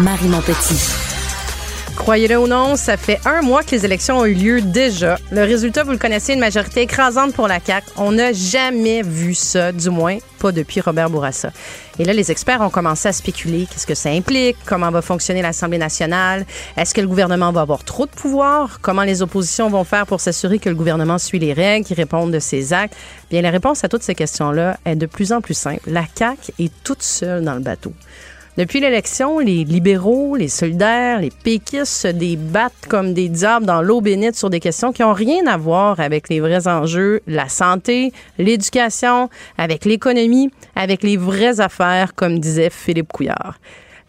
Marie Montpetit. Croyez-le ou non, ça fait un mois que les élections ont eu lieu déjà. Le résultat, vous le connaissez, une majorité écrasante pour la CAQ. On n'a jamais vu ça, du moins pas depuis Robert Bourassa. Et là, les experts ont commencé à spéculer qu'est-ce que ça implique, comment va fonctionner l'Assemblée nationale, est-ce que le gouvernement va avoir trop de pouvoir, comment les oppositions vont faire pour s'assurer que le gouvernement suit les règles, qui répondent de ses actes. Bien, la réponse à toutes ces questions-là est de plus en plus simple. La CAQ est toute seule dans le bateau. Depuis l'élection, les libéraux, les solidaires, les péquistes se débattent comme des diables dans l'eau bénite sur des questions qui n'ont rien à voir avec les vrais enjeux, la santé, l'éducation, avec l'économie, avec les vraies affaires, comme disait Philippe Couillard.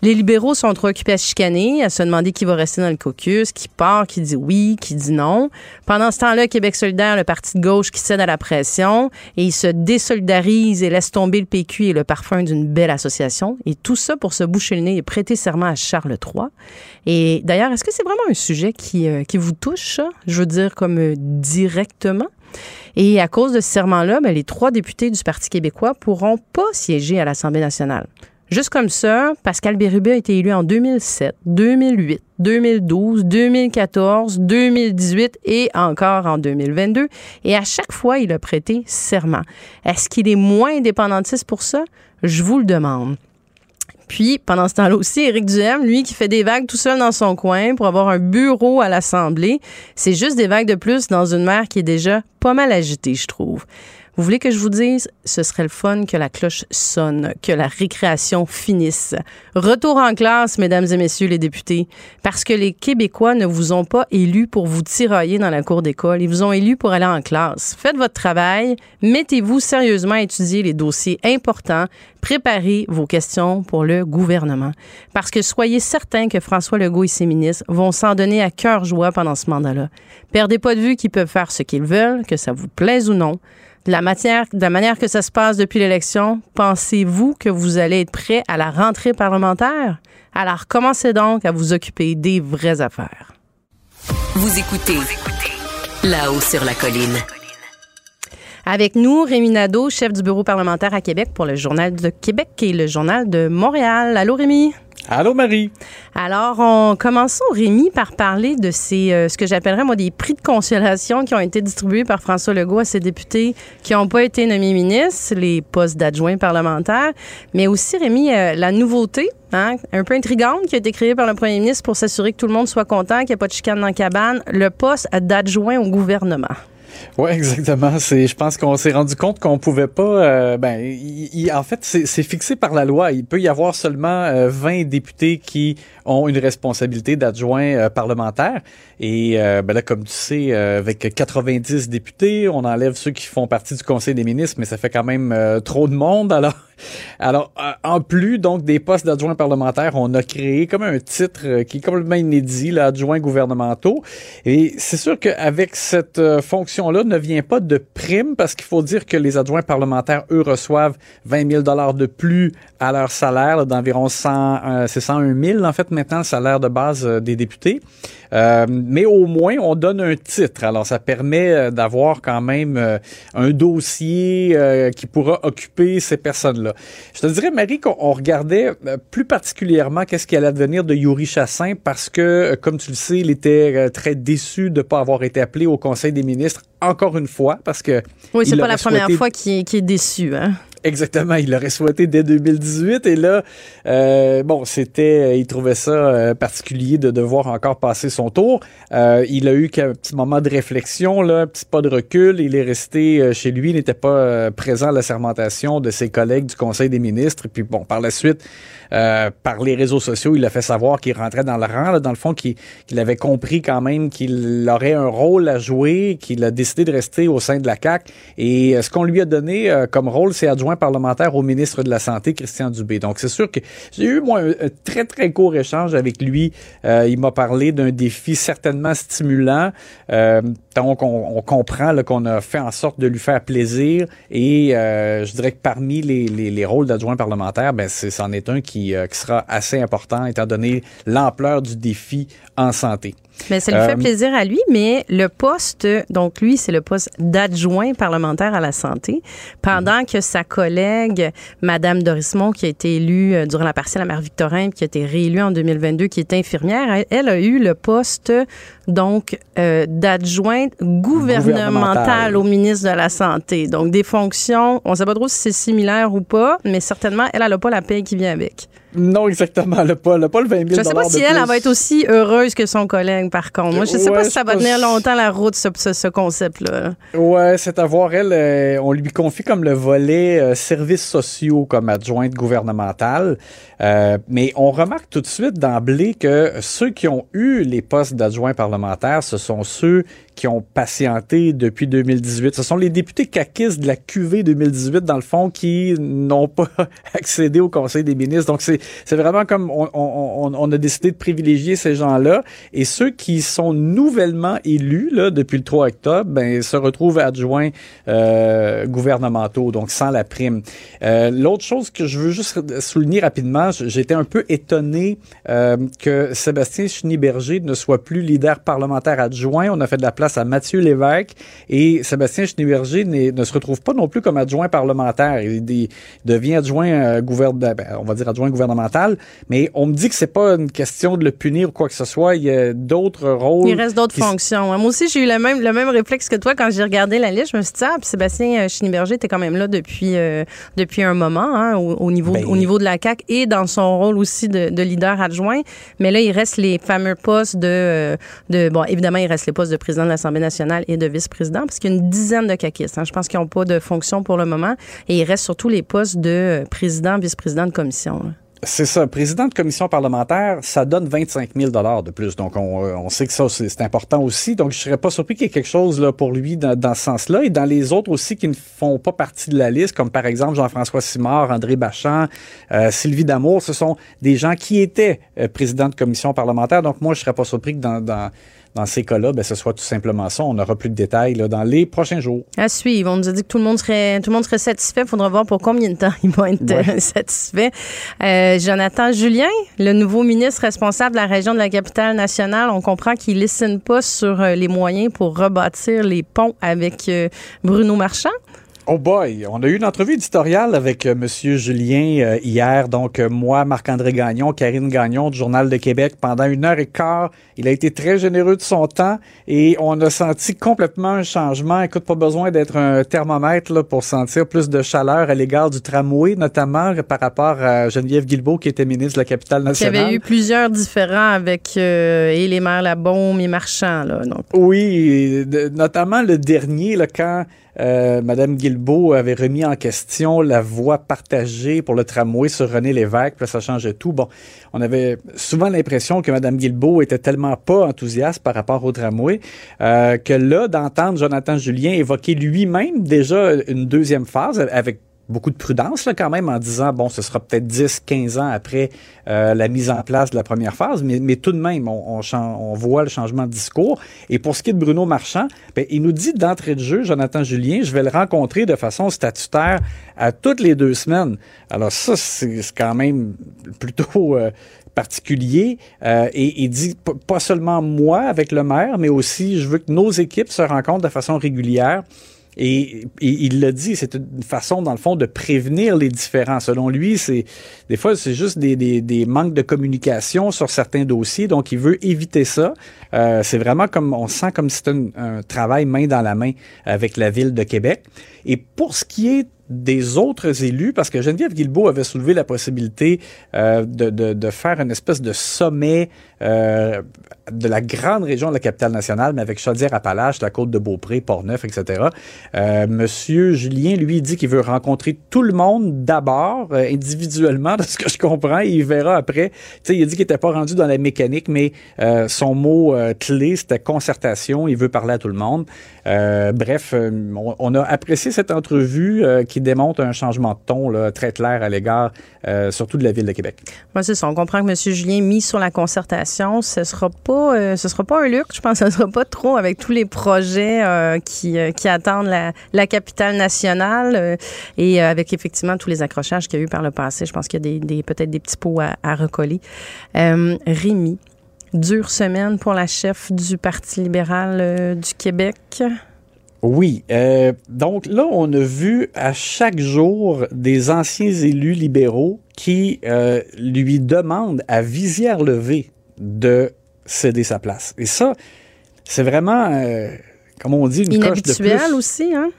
Les libéraux sont trop occupés à chicaner, à se demander qui va rester dans le caucus, qui part, qui dit oui, qui dit non. Pendant ce temps-là, Québec solidaire, le parti de gauche qui cède à la pression et il se désolidarise et laisse tomber le PQ et le parfum d'une belle association. Et tout ça pour se boucher le nez et prêter serment à Charles III. Et d'ailleurs, est-ce que c'est vraiment un sujet qui, euh, vous touche, je veux dire, comme euh, directement? Et à cause de ce serment-là, ben, les trois députés du Parti québécois pourront pas siéger à l'Assemblée nationale. Juste comme ça, Pascal Bérubé a été élu en 2007, 2008, 2012, 2014, 2018 et encore en 2022. Et à chaque fois, il a prêté serment. Est-ce qu'il est moins indépendantiste pour ça? Je vous le demande. Puis, pendant ce temps-là aussi, Éric Duhem, lui, qui fait des vagues tout seul dans son coin pour avoir un bureau à l'Assemblée, c'est juste des vagues de plus dans une mer qui est déjà pas mal agitée, je trouve. Vous voulez que je vous dise, ce serait le fun que la cloche sonne, que la récréation finisse. Retour en classe, mesdames et messieurs les députés, parce que les Québécois ne vous ont pas élus pour vous tirailler dans la cour d'école, ils vous ont élus pour aller en classe. Faites votre travail, mettez-vous sérieusement à étudier les dossiers importants, préparez vos questions pour le gouvernement. Parce que soyez certains que François Legault et ses ministres vont s'en donner à cœur joie pendant ce mandat-là. Perdez pas de vue qu'ils peuvent faire ce qu'ils veulent, que ça vous plaise ou non de la, manière que ça se passe depuis l'élection, pensez-vous que vous allez être prêt à la rentrée parlementaire? Alors commencez donc à vous occuper des vraies affaires. Vous écoutez là-haut sur la colline. Avec nous, Rémi Nadeau, chef du bureau parlementaire à Québec pour le Journal de Québec et le Journal de Montréal. Allô, Rémi? Allô Marie. Alors, on commençons Rémi par parler de ces euh, ce que j'appellerais moi des prix de consolation qui ont été distribués par François Legault à ses députés qui n'ont pas été nommés ministres, les postes d'adjoints parlementaires, mais aussi Rémi euh, la nouveauté Hein, un peu intrigante qui a été créée par le premier ministre pour s'assurer que tout le monde soit content, qu'il n'y ait pas de chicane dans la cabane, le poste d'adjoint au gouvernement. Oui, exactement. C'est, je pense qu'on s'est rendu compte qu'on pouvait pas. Euh, ben, en fait, c'est, fixé par la loi. Il peut y avoir seulement 20 députés qui ont une responsabilité d'adjoint euh, parlementaire. Et euh, ben là, comme tu sais, euh, avec 90 députés, on enlève ceux qui font partie du Conseil des ministres, mais ça fait quand même trop de monde. Alors, alors en plus donc des postes d'adjoint parlementaire, on a créé comme un titre qui est complètement inédit, l'adjoint gouvernementaux. Et c'est sûr qu'avec cette fonction-là, ne vient pas de prime parce qu'il faut dire que les adjoints parlementaires, eux, reçoivent 20 000 dollars de plus à leur salaire d'environ 100, c'est 101 000 en fait maintenant le salaire de base euh, des députés. Euh, mais au moins, on donne un titre. Alors, ça permet euh, d'avoir quand même un dossier qui pourra occuper ces personnes-là. Je te dirais, Marie, qu'on regardait plus particulièrement qu'est-ce qui allait advenir de Yuri Chassin parce que, comme tu le sais, il était très déçu de ne pas avoir été appelé au Conseil des ministres encore une fois parce que... Oui, c'est pas la première fois qu'il est, déçu. Hein? Exactement, il l'aurait souhaité dès 2018 et là, euh, bon, c'était, il trouvait ça euh, particulier de devoir encore passer son tour. Euh, il a eu qu'un petit moment de réflexion, là, un petit pas de recul. Il est resté euh, chez lui, il n'était pas euh, présent à la sermentation de ses collègues du Conseil des ministres. Et puis bon, par la suite, euh, par les réseaux sociaux, il a fait savoir qu'il rentrait dans le rang, là, dans le fond, qu'il avait compris quand même qu'il aurait un rôle à jouer, qu'il a décidé de rester au sein de la CAC. Et euh, ce qu'on lui a donné euh, comme rôle, c'est adjoint parlementaire au ministre de la Santé, Christian Dubé. Donc, c'est sûr que j'ai eu, moi, un, très, très court échange avec lui. Euh, il m'a parlé d'un défi certainement stimulant. Euh, donc, on, on comprend qu'on a fait en sorte de lui faire plaisir. Et je dirais que parmi les, les, les rôles d'adjoint parlementaire, ben, c'en est un qui, euh, qui sera assez important, étant donné l'ampleur du défi en santé. Mais ça lui fait Euh, plaisir à lui, mais le poste, donc lui, c'est le poste d'adjoint parlementaire à la santé, pendant que sa collègue, Madame Dorismont, qui a été élue euh, durant la partielle à Mère-Victorin, puis qui a été réélue en 2022, qui est infirmière, elle, a eu le poste, donc, euh, d'adjointe gouvernementale au ministre de la Santé. Donc, des fonctions, on ne sait pas trop si c'est similaire ou pas, mais certainement, elle, elle n'a pas la paie qui vient avec. Non, exactement. Le pas, le, pas le 20 000 Je ne sais pas si elle, elle va être aussi heureuse que son collègue, par contre. Moi, je ne sais Ouais, pas si ça va tenir longtemps la route, ce, ce, ce concept-là. Ouais, c'est à voir. Elle, euh, on lui confie comme le volet euh, services sociaux comme adjointe gouvernementale. Euh, mais on remarque tout de suite d'emblée que ceux qui ont eu les postes d'adjoint parlementaire, ce sont ceux qui ont patienté depuis 2018. Ce sont les députés caquistes de la QV 2018, dans le fond, qui n'ont pas accédé au Conseil des ministres. Donc, c'est c'est vraiment comme on, on, on- a décidé de privilégier ces gens-là. Et ceux qui sont nouvellement élus là, depuis le 3 octobre, ben, se retrouvent adjoints euh, gouvernementaux, donc sans la prime. Euh, L'autre chose que je veux juste souligner rapidement, j'étais un peu étonné euh, que Sébastien Schneeberger ne soit plus leader parlementaire adjoint. On a fait de la place à Mathieu Lévesque et Sébastien Schneeberger n'est- ne se retrouve pas non plus comme adjoint parlementaire. Il, devient adjoint euh, gouverne, ben, on va dire adjoint gouvernemental, mais on me dit que c'est pas une question de le punir ou quoi que ce soit. Il y a d'autres rôles. Il reste d'autres fonctions. Moi aussi, j'ai eu le même, le même réflexe que toi quand j'ai regardé la liste. Je me suis dit, ah, puis Sébastien euh, Schneeberger était quand même là depuis, euh, depuis un moment, hein, au, au niveau, Ben- au niveau de la CAQ et dans son rôle aussi de, de leader adjoint. Mais là, il reste les fameux postes de, euh, de. Bon, évidemment, il reste les postes de président de l'Assemblée nationale et de vice-président, parce qu'il y a une dizaine de caquistes. hein. Je pense qu'ils n'ont pas de fonction pour le moment. Et il reste surtout les postes de président, vice-président de commission. là. C'est ça. Président de commission parlementaire, ça donne 25 000 de plus. Donc, on, euh, sait que ça, c'est important aussi. Donc, je serais pas surpris qu'il y ait quelque chose là, pour lui dans, dans ce sens-là. Et dans les autres aussi qui ne font pas partie de la liste, comme par exemple Jean-François Simard, André Bachand, euh, Sylvie Damour, ce sont des gens qui étaient euh, présidents de commission parlementaire. Donc, moi, je serais pas surpris que dans, dans ces cas-là, ben, ce soit tout simplement ça. On aura plus de détails là, dans les prochains jours. À suivre. On nous a dit que tout le monde serait, tout le monde serait satisfait. Faudra voir pour combien de temps ils vont être Ouais. euh, satisfaits. Euh, Jonathan Julien, le nouveau ministre responsable de la région de la capitale nationale, on comprend qu'il ne pas sur euh, les moyens pour rebâtir les ponts avec euh, Bruno Marchand. Oh boy, on a eu une entrevue éditoriale avec euh, Monsieur Julien euh, hier. Donc euh, moi, Marc-André Gagnon, Karine Gagnon du Journal de Québec pendant une heure et quart. Il a été très généreux de son temps et on a senti complètement un changement. Écoute, pas besoin d'être un thermomètre là, pour sentir plus de chaleur à l'égard du tramway, notamment par rapport à Geneviève Guilbeault qui était ministre de la capitale Il y nationale. avait eu plusieurs différents avec euh, et les maires Labaume et Marchand. Là, donc. Oui, de- notamment le dernier, là, quand euh, Madame Guilbeault avait remis en question la voie partagée pour le tramway sur René Lévesque, puis là, ça changeait tout. Bon, on avait souvent l'impression que Madame Guilbeault était tellement pas enthousiaste par rapport au tramway euh, que là, d'entendre Jonathan Julien évoquer lui-même déjà une deuxième phase avec beaucoup de prudence là, quand même en disant bon ce sera peut-être 10 15 ans après euh, la mise en place de la première phase mais, tout de même on, voit le changement de discours. Et pour ce qui est de Bruno Marchand ben, il nous dit d'entrée de jeu Jonathan Julien je vais le rencontrer de façon statutaire à toutes les deux semaines. Alors ça c'est quand même plutôt euh, particulier. Euh, et il dit pas seulement moi avec le maire mais aussi je veux que nos équipes se rencontrent de façon régulière et, il l'a dit, c'est une façon, dans le fond, de prévenir les différends. Selon lui, c'est des fois, c'est juste des, manques de communication sur certains dossiers. Donc, il veut éviter ça. Euh, c'est vraiment comme, on sent comme si c'était un travail main dans la main avec la ville de Québec. Et pour ce qui est des autres élus, parce que Geneviève Guilbeault avait soulevé la possibilité euh, de, de, faire une espèce de sommet euh, de la grande région de la capitale nationale, mais avec Chaudière-Appalaches, la côte de Beaupré, Port-Neuf, etc. Euh, Monsieur Julien, lui, dit qu'il veut rencontrer tout le monde d'abord, euh, individuellement, de ce que je comprends, et il verra après. Sais, il a dit qu'il n'était pas rendu dans la mécanique, mais son mot clé, c'était concertation. Il veut parler à tout le monde. Bref, on, on, a apprécié cette entrevue qui démontre un changement de ton très clair à l'égard, surtout de la ville de Québec. Moi, c'est ça. On comprend que M. Julien mis sur la concertation, ce sera pas, euh, ce sera pas un luxe. Je pense que ce sera pas trop avec tous les projets euh, qui, euh, attendent la, capitale nationale et avec effectivement tous les accrochages qu'il y a eu par le passé. Je pense qu'il y a peut-être des petits pots à, à recoller. Rémi, dure semaine pour la chef du Parti libéral du Québec. Oui. Euh, donc là, on a vu à chaque jour des anciens élus libéraux qui euh, lui demandent à visière levée de céder sa place. Et ça, c'est vraiment, euh, comme on dit, une coche de plus. aussi, hein?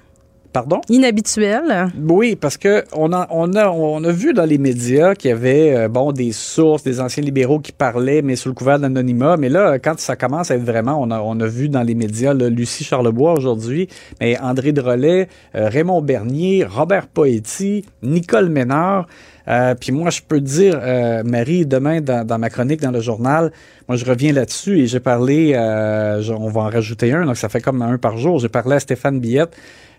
Pardon? Inhabituel. Oui, parce que on a, on a, on a vu dans les médias qu'il y avait euh, bon des sources, des anciens libéraux qui parlaient, mais sous le couvert d'anonymat. Mais là, quand ça commence à être vraiment, on a, on a vu dans les médias là, Lucie Charlebois aujourd'hui, mais André Drolet, euh, Raymond Bernier, Robert Poetti, Nicole Ménard. Euh, puis moi, je peux te dire, euh, Marie, demain, dans, dans, ma chronique dans le journal, moi, je reviens là-dessus et j'ai parlé, euh, on va en rajouter un, donc ça fait comme un par jour. J'ai parlé à Stéphane Billette,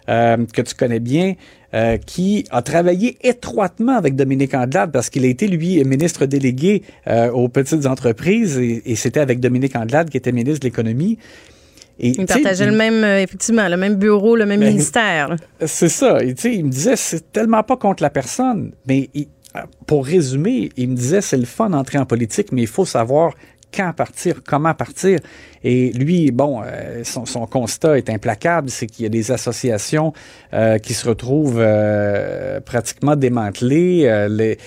euh, que tu connais bien, euh, qui a travaillé étroitement avec Dominique Andelade parce qu'il a été, lui, ministre délégué euh, aux petites entreprises et, et c'était avec Dominique Andelade qui était ministre de l'économie. Et, il partageait le même, euh, effectivement, le même bureau, le même ben, ministère. C'est ça. Et, il me disait, c'est tellement pas contre la personne, mais il, pour résumer, il me disait, c'est le fun d'entrer en politique, mais il faut savoir quand partir, comment partir. Et lui, bon, euh, son, son, constat est implacable, c'est qu'il y a des associations euh, qui se retrouvent euh, pratiquement démantelées. Euh, les,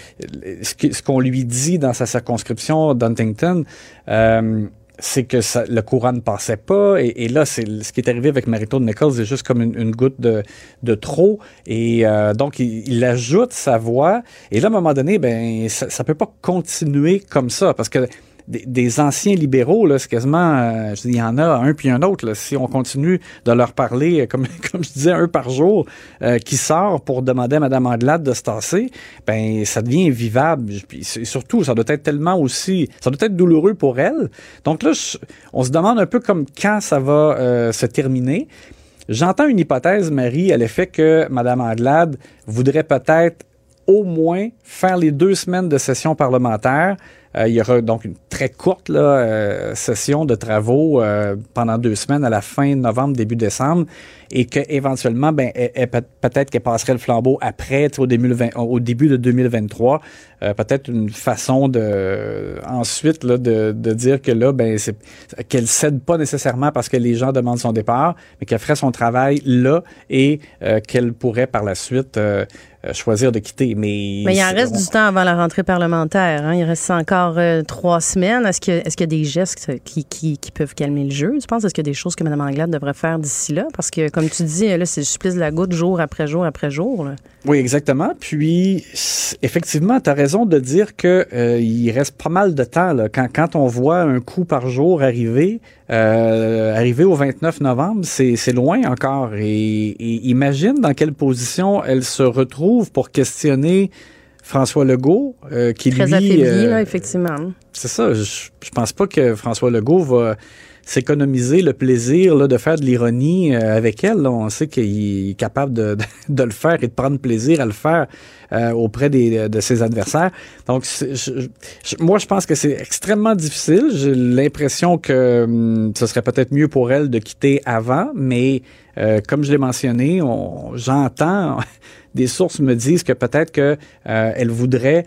les, ce qu'on lui dit dans sa circonscription d'Huntington, euh, c'est que ça, le courant ne passait pas. Et, et là, c'est ce qui est arrivé avec Marito Nichols, c'est juste comme une, une, goutte de, de trop. Et euh, donc, il, il, ajoute sa voix. Et là, à un moment donné, ben, ça, ça peut pas continuer comme ça parce que des, anciens libéraux, là, c'est quasiment, euh, je dis, il y en a un puis un autre. Là, si on continue de leur parler, euh, comme, comme je disais, un par jour, euh, qui sort pour demander à Mme Andelade de se tasser, ben ça devient vivable. Puis surtout, ça doit être tellement aussi, ça doit être douloureux pour elle. Donc là, je, on se demande un peu comme quand ça va euh, se terminer. J'entends une hypothèse, Marie, à l'effet que Mme Andelade voudrait peut-être au moins faire les deux semaines de session parlementaire il y aura donc une très courte euh, session de travaux euh, pendant deux semaines à la fin novembre, début décembre, et qu'éventuellement, ben, peut-être qu'elle passerait le flambeau après, au début, au début de 2023. peut-être une façon de ensuite là, de, de dire que là, ben, qu'elle cède pas nécessairement parce que les gens demandent son départ, mais qu'elle ferait son travail là et qu'elle pourrait par la suite choisir de quitter. Mais, mais il en reste on... du temps avant la rentrée parlementaire. Hein? Il reste encore euh, trois semaines. Est-ce qu'il est y a des gestes qui, qui, qui, peuvent calmer le jeu? Tu penses? Est-ce qu'il y a des choses que Mme Anglade devrait faire d'ici là? Parce que, comme tu dis, là, c'est le supplice de la goutte jour après jour après jour. Là. Oui, exactement. Puis, effectivement, tu as raison de dire que euh, il reste pas mal de temps. Là. Quand, quand on voit un coup par jour arriver, euh, arriver au 29 novembre, c'est loin encore. Et, et imagine dans quelle position elle se retrouve pour questionner François Legault, euh, qui Très lui... affaibli, euh, là, effectivement. C'est ça. Je, je pense pas que François Legault va s'économiser le plaisir là, de faire de l'ironie euh, avec elle. On sait qu'il est capable de, le faire et de prendre plaisir à le faire euh, auprès des, de ses adversaires. Donc, moi, je pense que c'est extrêmement difficile. J'ai l'impression que hum, ce serait peut-être mieux pour elle de quitter avant, mais euh, comme je l'ai mentionné, j'entends des sources me disent que peut-être que euh, voudrait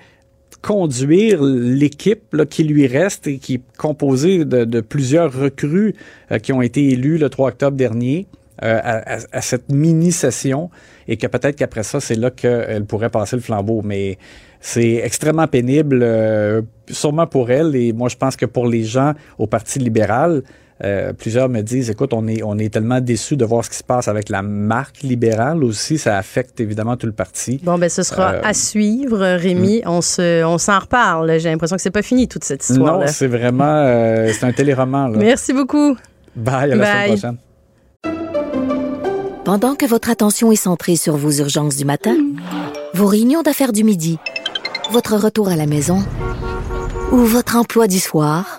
conduire l'équipe qui lui reste et qui est composée de, plusieurs recrues euh, qui ont été élus le 3 octobre dernier. Euh, à, cette mini-session et que peut-être qu'après ça, c'est là qu'elle pourrait passer le flambeau. Mais c'est extrêmement pénible, euh, sûrement pour elle et moi je pense que pour les gens au Parti libéral, euh, plusieurs me disent, écoute, on est, on est tellement déçus de voir ce qui se passe avec la marque libérale aussi. Ça affecte évidemment tout le parti. Bon, ben ce sera Euh, à suivre, Rémi. On se, on s'en reparle. J'ai l'impression que c'est pas fini toute cette histoire. Non, c'est vraiment, euh, c'est un téléroman. Là. Merci beaucoup. Bye, à la Bye. semaine prochaine. Pendant que votre attention est centrée sur vos urgences du matin, vos réunions d'affaires du midi, votre retour à la maison ou votre emploi du soir,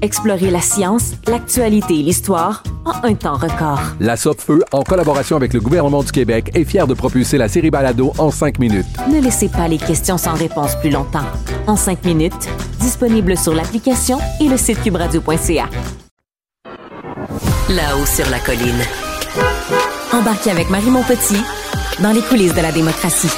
Explorez la science, l'actualité et l'histoire en un temps record. La Feu, en collaboration avec le gouvernement du Québec, est fière de propulser la série Balado en cinq minutes. Ne laissez pas les questions sans réponse plus longtemps. En cinq minutes, disponible sur l'application et le site cubradio.ca. Là-haut sur la colline. Embarquez avec Marie Montpetit dans les coulisses de la démocratie.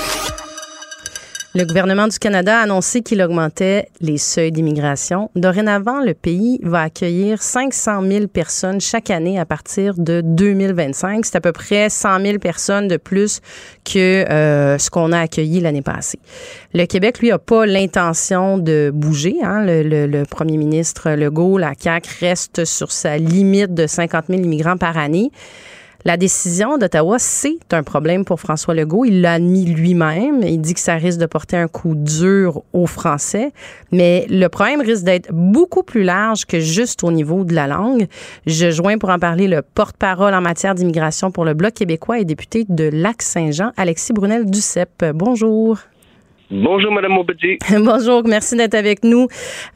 Le gouvernement du Canada a annoncé qu'il augmentait les seuils d'immigration. Dorénavant, le pays va accueillir 500 000 personnes chaque année à partir de 2025. C'est à peu près 100 000 personnes de plus que euh, ce qu'on a accueilli l'année passée. Le Québec, lui, a pas l'intention de bouger. Hein. Le, le- le premier ministre Legault, la CAQ, reste sur sa limite de 50 000 immigrants par année. La décision d'Ottawa, c'est un problème pour François Legault. Il l'a admis lui-même. Il dit que ça risque de porter un coup dur aux Français. Mais le problème risque d'être beaucoup plus large que juste au niveau de la langue. Je joins pour en parler le porte-parole en matière d'immigration pour le Bloc québécois et député de Lac-Saint-Jean, Alexis Brunel-Duceppe. Bonjour. Bonjour, Madame Maupetit. Bonjour, merci d'être avec nous.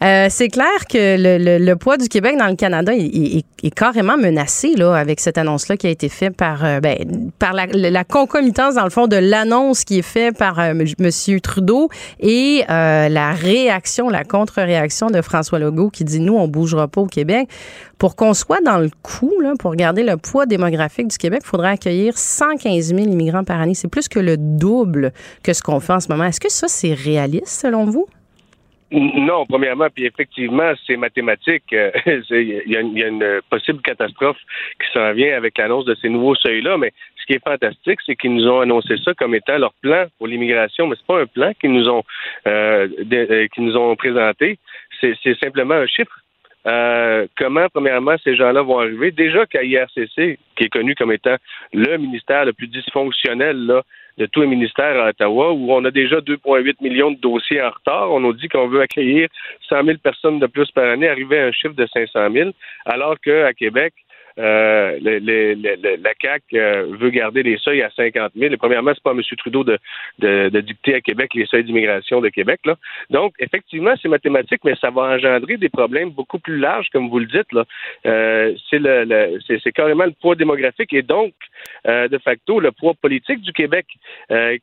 Euh, c'est clair que le, le- poids du Québec dans le Canada est, est- carrément menacé là, avec cette annonce-là qui a été faite par, euh, ben, par la, concomitance, dans le fond, de l'annonce qui est faite par euh, M. Trudeau et la réaction, la contre-réaction de François Legault qui dit, nous, on bougera pas au Québec. Pour qu'on soit dans le coup, pour garder le poids démographique du Québec, il faudrait accueillir 115 000 immigrants par année. C'est plus que le double que ce qu'on fait en ce moment. Est-ce que ça, c'est réaliste selon vous? Non, premièrement, puis effectivement, c'est mathématique. Euh, Il y, a une- possible catastrophe qui s'en vient avec l'annonce de ces nouveaux seuils-là, mais ce qui est fantastique, c'est qu'ils nous ont annoncé ça comme étant leur plan pour l'immigration, mais c'est pas un plan qu'ils nous ont euh, euh, qu'ils nous ont présenté. C'est simplement un chiffre. Euh, comment, premièrement, ces gens-là vont arriver? Déjà qu'à IRCC, qui est connu comme étant le ministère le plus dysfonctionnel de tous les ministères à Ottawa, où on a déjà 2,8 millions de dossiers en retard. On nous dit qu'on veut accueillir 100 000 personnes de plus par année, arriver à un chiffre de 500 000, alors qu'à Québec, euh, la CAQ euh, veut garder les seuils à 50 000. Et premièrement, c'est pas M. Trudeau de, de, de dicter à Québec les seuils d'immigration de Québec. Là. Donc, effectivement, c'est mathématique, mais ça va engendrer des problèmes beaucoup plus larges, comme vous le dites. Euh, c'est, le, c'est, carrément le poids démographique et donc, euh, de facto, le poids politique du Québec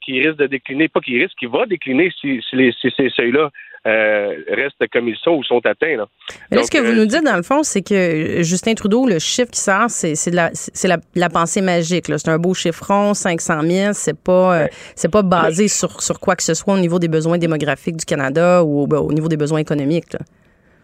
qui risque de décliner, pas qui risque, qui va décliner si, si, les, si ces seuils-là euh, restent comme ils sont ou sont atteints. Là. Mais là, Donc, ce que vous euh, nous dites, dans le fond, c'est que euh, Justin Trudeau, le chiffre qui sort, c'est la, la, la pensée magique. C'est un beau chiffron, 500 000. C'est pas, euh, c'est pas basé sur, sur quoi que ce soit au niveau des besoins démographiques du Canada ou ben, au niveau des besoins économiques.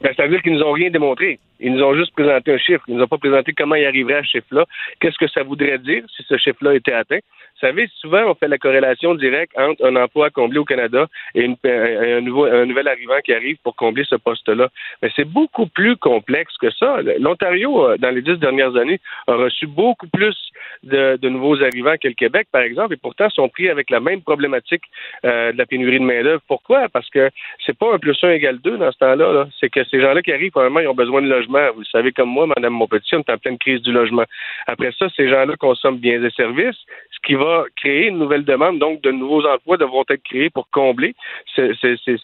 Ben, ça veut dire qu'ils nous ont rien démontré. Ils nous ont juste présenté un chiffre. Ils nous ont pas présenté comment ils arriveraient à ce chiffre-là. Qu'est-ce que ça voudrait dire si ce chiffre-là était atteint? Vous savez, souvent, on fait la corrélation directe entre un emploi à combler au Canada et, une- un, nouvel arrivant qui arrive pour combler ce poste-là. Mais c'est beaucoup plus complexe que ça. L'Ontario, euh, dans les dix dernières années, a reçu beaucoup plus de, nouveaux arrivants que le Québec, par exemple, et pourtant sont pris avec la même problématique euh, de la pénurie de main-d'œuvre. Pourquoi? Parce que c'est pas un plus un égale deux dans ce temps-là. là. C'est que ces gens-là qui arrivent, probablement, ils ont besoin de Vous savez comme moi, Madame Montpetit, on est en pleine crise du logement. Après ça, ces gens-là consomment biens et services, ce qui va créer une nouvelle demande. Donc, de nouveaux emplois devront être créés pour combler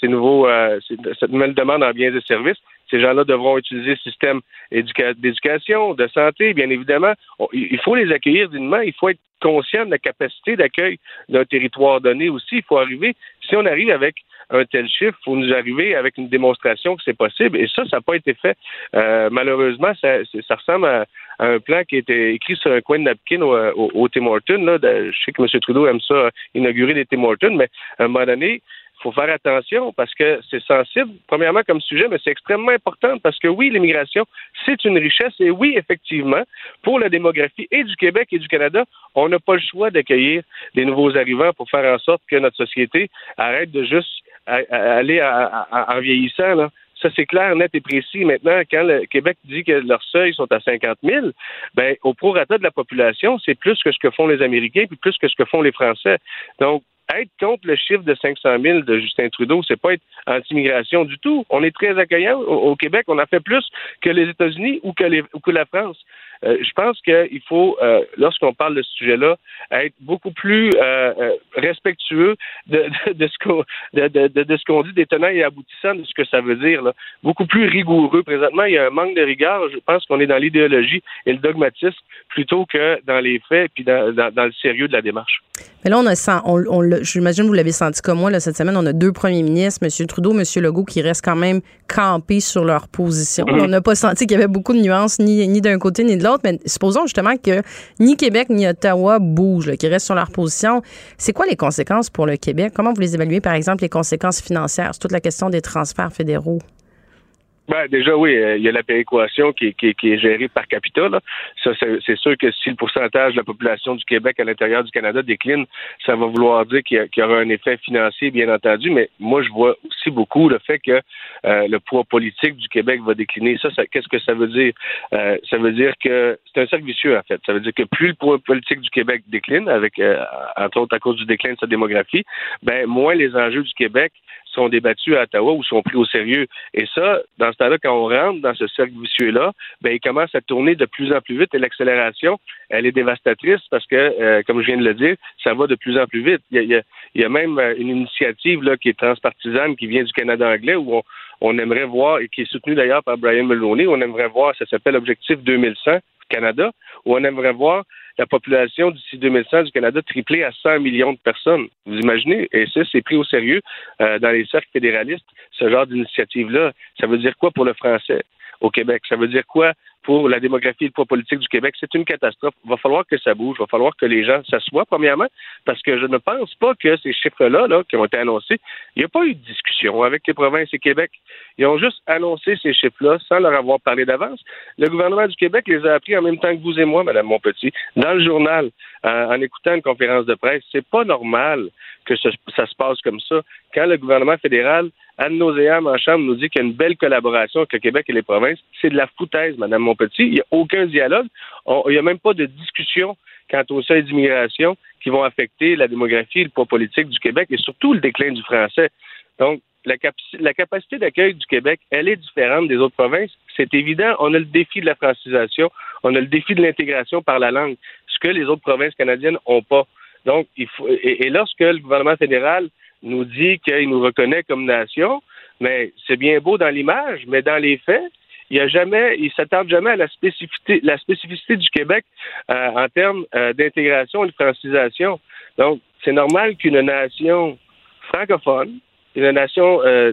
nouveaux, euh, cette nouvelle demande en biens et services. Ces gens-là devront utiliser le système d'éducation, de santé, bien évidemment. il faut les accueillir dignement. Il faut être conscient de la capacité d'accueil d'un territoire donné aussi. Il faut arriver, si on arrive avec un tel chiffre, il faut nous arriver avec une démonstration que c'est possible. Et ça, ça n'a pas été fait. Euh, malheureusement, ça, ressemble à, un plan qui a été écrit sur un coin de napkin au, au, Tim Horton. Je sais que M. Trudeau aime ça, inaugurer des Tim Hortons, mais à un moment donné, faut faire attention parce que c'est sensible, premièrement, comme sujet, mais c'est extrêmement important parce que oui, l'immigration, c'est une richesse et oui, effectivement, pour la démographie et du Québec et du Canada, on n'a pas le choix d'accueillir des nouveaux arrivants pour faire en sorte que notre société arrête de juste aller en vieillissant. Ça, c'est clair, net et précis. Maintenant, quand le Québec dit que leurs seuils sont à 50 000, ben, au prorata de la population, c'est plus que ce que font les Américains, puis plus que ce que font les Français. Donc, être contre le chiffre de 500 000 de Justin Trudeau, c'est pas être anti-immigration du tout. On est très accueillant au, Québec. On a fait plus que les États-Unis ou ou que la France. Euh, je pense qu'il faut, euh, lorsqu'on parle de ce sujet-là, être beaucoup plus euh, respectueux de, de, ce qu'on de, de, ce qu'on dit des tenants et aboutissants de ce que ça veut dire. Là. Beaucoup plus rigoureux. Présentement, il y a un manque de rigueur. Je pense qu'on est dans l'idéologie et le dogmatisme plutôt que dans les faits puis dans, dans, le sérieux de la démarche. Mais là, on a on, on, j'imagine que vous l'avez senti comme moi là, cette semaine, on a deux premiers ministres, M. Trudeau, M. Legault, qui restent quand même campés sur leur position. Mm-hmm. On n'a pas senti qu'il y avait beaucoup de nuances ni, ni d'un côté ni de l'autre mais supposons justement que ni Québec ni Ottawa bougent, qu'ils restent sur leur position. C'est quoi les conséquences pour le Québec? Comment vous les évaluez, par exemple, les conséquences financières? C'est toute la question des transferts fédéraux. Ben, déjà, oui, euh, il y a la péréquation qui, est gérée par capita. Ça, c'est sûr que si le pourcentage de la population du Québec à l'intérieur du Canada décline, ça va vouloir dire qu'il y, aura un effet financier, bien entendu. Mais moi, je vois aussi beaucoup le fait que euh, le poids politique du Québec va décliner. Ça, qu'est-ce que ça veut dire? Euh, ça veut dire que c'est un cercle vicieux, en fait. Ça veut dire que plus le poids politique du Québec décline, avec entre autres à cause du déclin de sa démographie, ben moins les enjeux du Québec sont débattus à Ottawa ou sont pris au sérieux. Et ça, dans ce temps-là, quand on rentre dans ce cercle vicieux-là, ben, il commence à tourner de plus en plus vite et l'accélération, elle est dévastatrice parce que, euh, comme je viens de le dire, ça va de plus en plus vite. Il y a, il y a, même euh, une initiative là, qui est transpartisane, qui vient du Canada anglais, où on, on aimerait voir, et qui est soutenue d'ailleurs par Brian Mulroney, on aimerait voir, ça s'appelle Objectif 2100 Canada, où on aimerait voir la population d'ici 2100 du Canada tripler à 100 millions de personnes. Vous imaginez? Et ça, c'est pris au sérieux euh, dans les cercles fédéralistes, ce genre d'initiative-là. Ça veut dire quoi pour le français au Québec? Ça veut dire quoi pour la démographie et le poids politique du Québec. C'est une catastrophe. Il va falloir que ça bouge. Il va falloir que les gens s'assoient, premièrement, parce que je ne pense pas que ces chiffres-là, là, qui ont été annoncés, il n'y a pas eu de discussion avec les provinces et Québec. Ils ont juste annoncé ces chiffres-là sans leur avoir parlé d'avance. Le gouvernement du Québec les a appris en même temps que vous et moi, Madame Montpetit, dans le journal, en écoutant une conférence de presse. C'est pas normal que ça se passe comme ça. Quand le gouvernement fédéral Anne Nauséam en Chambre nous dit qu'il y a une belle collaboration avec le Québec et les provinces. C'est de la foutaise, Madame Montpetit. Il n'y a aucun dialogue. il n'y a même pas de discussion quant au seuil d'immigration qui vont affecter la démographie et le poids politique du Québec et surtout le déclin du français. Donc, la, la capacité d'accueil du Québec, elle est différente des autres provinces. C'est évident. On a le défi de la francisation. On a le défi de l'intégration par la langue, ce que les autres provinces canadiennes n'ont pas. Donc, il faut, et lorsque le gouvernement fédéral nous dit qu'il nous reconnaît comme nation, mais c'est bien beau dans l'image, mais dans les faits, il a jamais, il s'attarde jamais à la spécificité, la spécificité du Québec euh, en termes euh, d'intégration et de francisation. Donc, c'est normal qu'une nation francophone, une nation euh,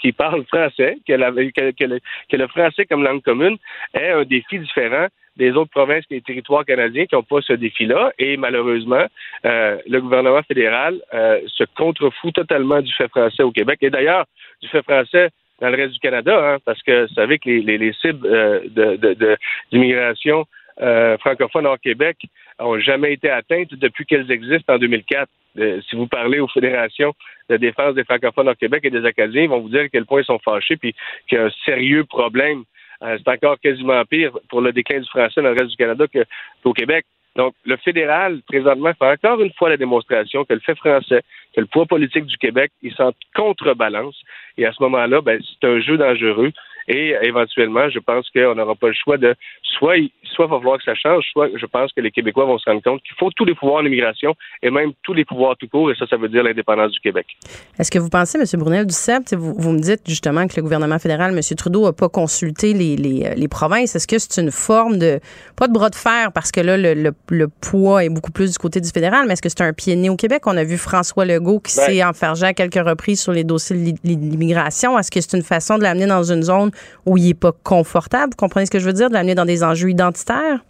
qui parle français, que, que, le, français comme langue commune, ait un défi différent des autres provinces et territoires canadiens qui n'ont pas ce défi-là. Et malheureusement, euh, le gouvernement fédéral euh, se contrefout totalement du fait français au Québec. Et d'ailleurs, du fait français dans le reste du Canada, hein, parce que vous savez que les, les, cibles euh, d'immigration francophone hors Québec n'ont jamais été atteintes depuis qu'elles existent en 2004. Si vous parlez aux fédérations de défense des francophones hors Québec et des Acadiens, ils vont vous dire à quel point ils sont fâchés puis qu'il y a un sérieux problème euh, c'est encore quasiment pire pour le déclin du français dans le reste du Canada qu'au Québec. Donc, le fédéral, présentement, fait encore une fois la démonstration que le fait français, que le poids politique du Québec, il s'en contrebalance. Et à ce moment-là, ben, c'est un jeu dangereux. Et éventuellement, je pense qu'on n'aura pas le choix de soit soit il va falloir que ça change, soit je pense que les Québécois vont se rendre compte qu'il faut tous les pouvoirs en immigration et même tous les pouvoirs tout court, et ça, ça veut dire l'indépendance du Québec. Est-ce que vous pensez, M. Brunel du vous, vous me dites justement que le gouvernement fédéral, M. Trudeau, n'a pas consulté les, les, les provinces. Est-ce que c'est une forme de, pas de bras de fer, parce que là, le, le, poids est beaucoup plus du côté du fédéral, mais est-ce que c'est un pied né au Québec? On a vu François Legault qui s'est enfergé à quelques reprises sur les dossiers de l'immigration. Est-ce que c'est une façon de l'amener dans une zone où il n'est pas confortable? Vous comprenez ce que je veux dire? De l'amener dans des enjeux identitaires?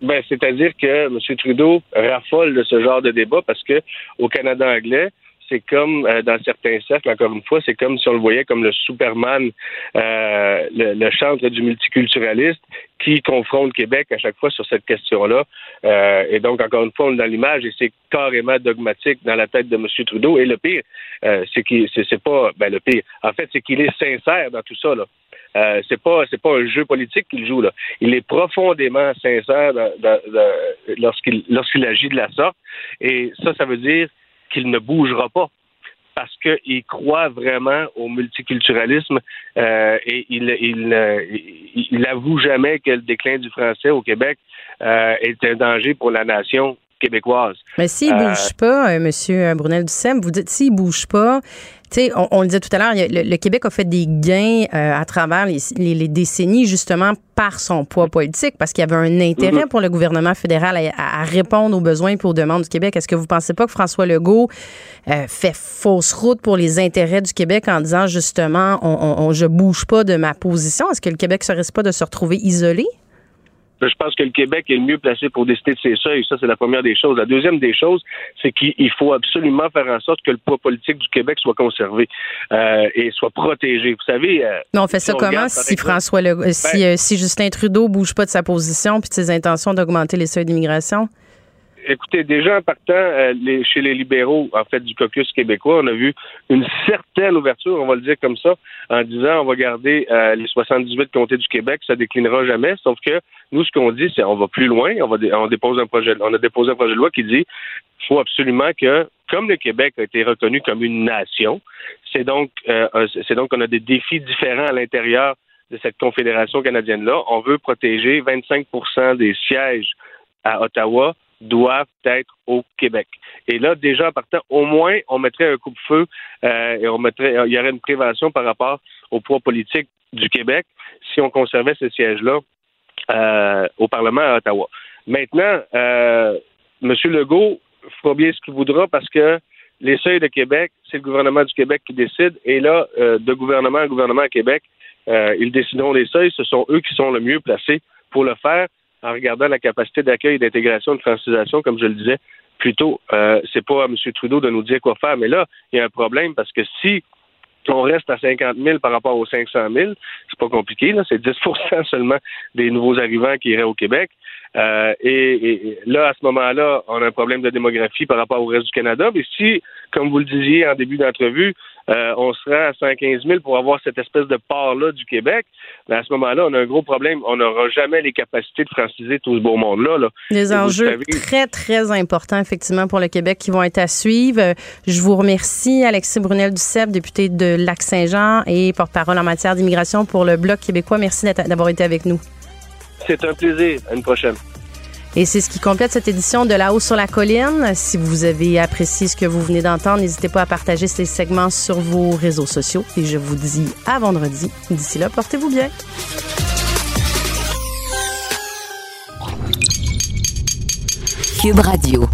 Ben, c'est-à-dire que M. Trudeau raffole de ce genre de débat parce que au Canada anglais, c'est comme euh, dans certains cercles, encore une fois, c'est comme si on le voyait comme le Superman, euh, le, chantre du multiculturaliste qui confronte Québec à chaque fois sur cette question-là. Euh, et donc, encore une fois, on est dans l'image et c'est carrément dogmatique dans la tête de M. Trudeau. Et le pire, c'est qu'il c'est pas ben le pire. En fait, c'est qu'il est sincère dans tout ça. Là. Euh, c'est pas c'est pas un jeu politique qu'il joue là. Il est profondément sincère lorsqu'il lorsqu'il agit de la sorte. Et ça, ça veut dire qu'il ne bougera pas parce qu'il croit vraiment au multiculturalisme euh, et il, il, avoue jamais que le déclin du français au Québec euh, est un danger pour la nation québécoise. Mais s'il ne bouge pas, M. Brunel Dussem, vous dites s'il bouge pas, on, on, le disait tout à l'heure, le, Québec a fait des gains euh, à travers les, décennies justement par son poids politique, parce qu'il y avait un intérêt mm-hmm. pour le gouvernement fédéral à, répondre aux besoins et aux demandes du Québec. Est-ce que vous ne pensez pas que François Legault euh, fait fausse route pour les intérêts du Québec en disant justement, on, on, je bouge pas de ma position? Est-ce que le Québec ne risque pas de se retrouver isolé? Je pense que le Québec est le mieux placé pour décider de ses seuils. Ça, c'est la première des choses. La deuxième des choses, c'est qu'il faut absolument faire en sorte que le poids politique du Québec soit conservé euh, et soit protégé. Vous savez. Euh, Mais on fait ça comment? si François le, ben si, euh, si Justin Trudeau bouge pas de sa position puis de ses intentions d'augmenter les seuils d'immigration? Écoutez, déjà en partant euh, chez les libéraux, en fait, du caucus québécois, on a vu une certaine ouverture, on va le dire comme ça, en disant on va garder euh, les 78 comtés du Québec, ça déclinera jamais. Sauf que nous, ce qu'on dit, c'est on va plus loin, on va on dépose un projet, on a déposé un projet de loi qui dit faut absolument que, comme le Québec a été reconnu comme une nation, c'est donc euh, c'est donc qu'on a des défis différents à l'intérieur de cette confédération canadienne-là. On veut protéger 25% des sièges à Ottawa doivent être au Québec. Et là, déjà, en partant, au moins, on mettrait un coup-de-feu euh, et on mettrait, il y aurait une prévention par rapport au poids politique du Québec si on conservait ce siège-là euh, au Parlement à Ottawa. Maintenant, euh, M. Legault fera bien ce qu'il voudra parce que les seuils de Québec, c'est le gouvernement du Québec qui décide. Et là, euh, de gouvernement à gouvernement à Québec, euh, ils décideront des seuils. Ce sont eux qui sont le mieux placés pour le faire en regardant la capacité d'accueil, d'intégration, de francisation, comme je le disais plutôt, euh, c'est pas à M. Trudeau de nous dire quoi faire. Mais là, il y a un problème parce que si on reste à 50 000 par rapport aux 500 000, c'est pas compliqué, là, c'est 10% seulement des nouveaux arrivants qui iraient au Québec. Euh, et, là, à ce moment-là, on a un problème de démographie par rapport au reste du Canada. Mais si, comme vous le disiez en début d'entrevue, euh, on sera à 115 000 pour avoir cette espèce de part-là du Québec, mais à ce moment-là, on a un gros problème. On n'aura jamais les capacités de franciser tout ce beau monde-là. Là. Des enjeux très, très importants, effectivement, pour le Québec qui vont être à suivre. Je vous remercie, Alexis Brunel-Duceppe, député de Lac-Saint-Jean et porte-parole en matière d'immigration pour le Bloc québécois. Merci d'avoir été avec nous. C'est un plaisir. À une prochaine. Et c'est ce qui complète cette édition de La Haut sur la colline. Si vous avez apprécié ce que vous venez d'entendre, n'hésitez pas à partager ces segments sur vos réseaux sociaux. Et je vous dis à vendredi. D'ici là, portez-vous bien. Cube Radio.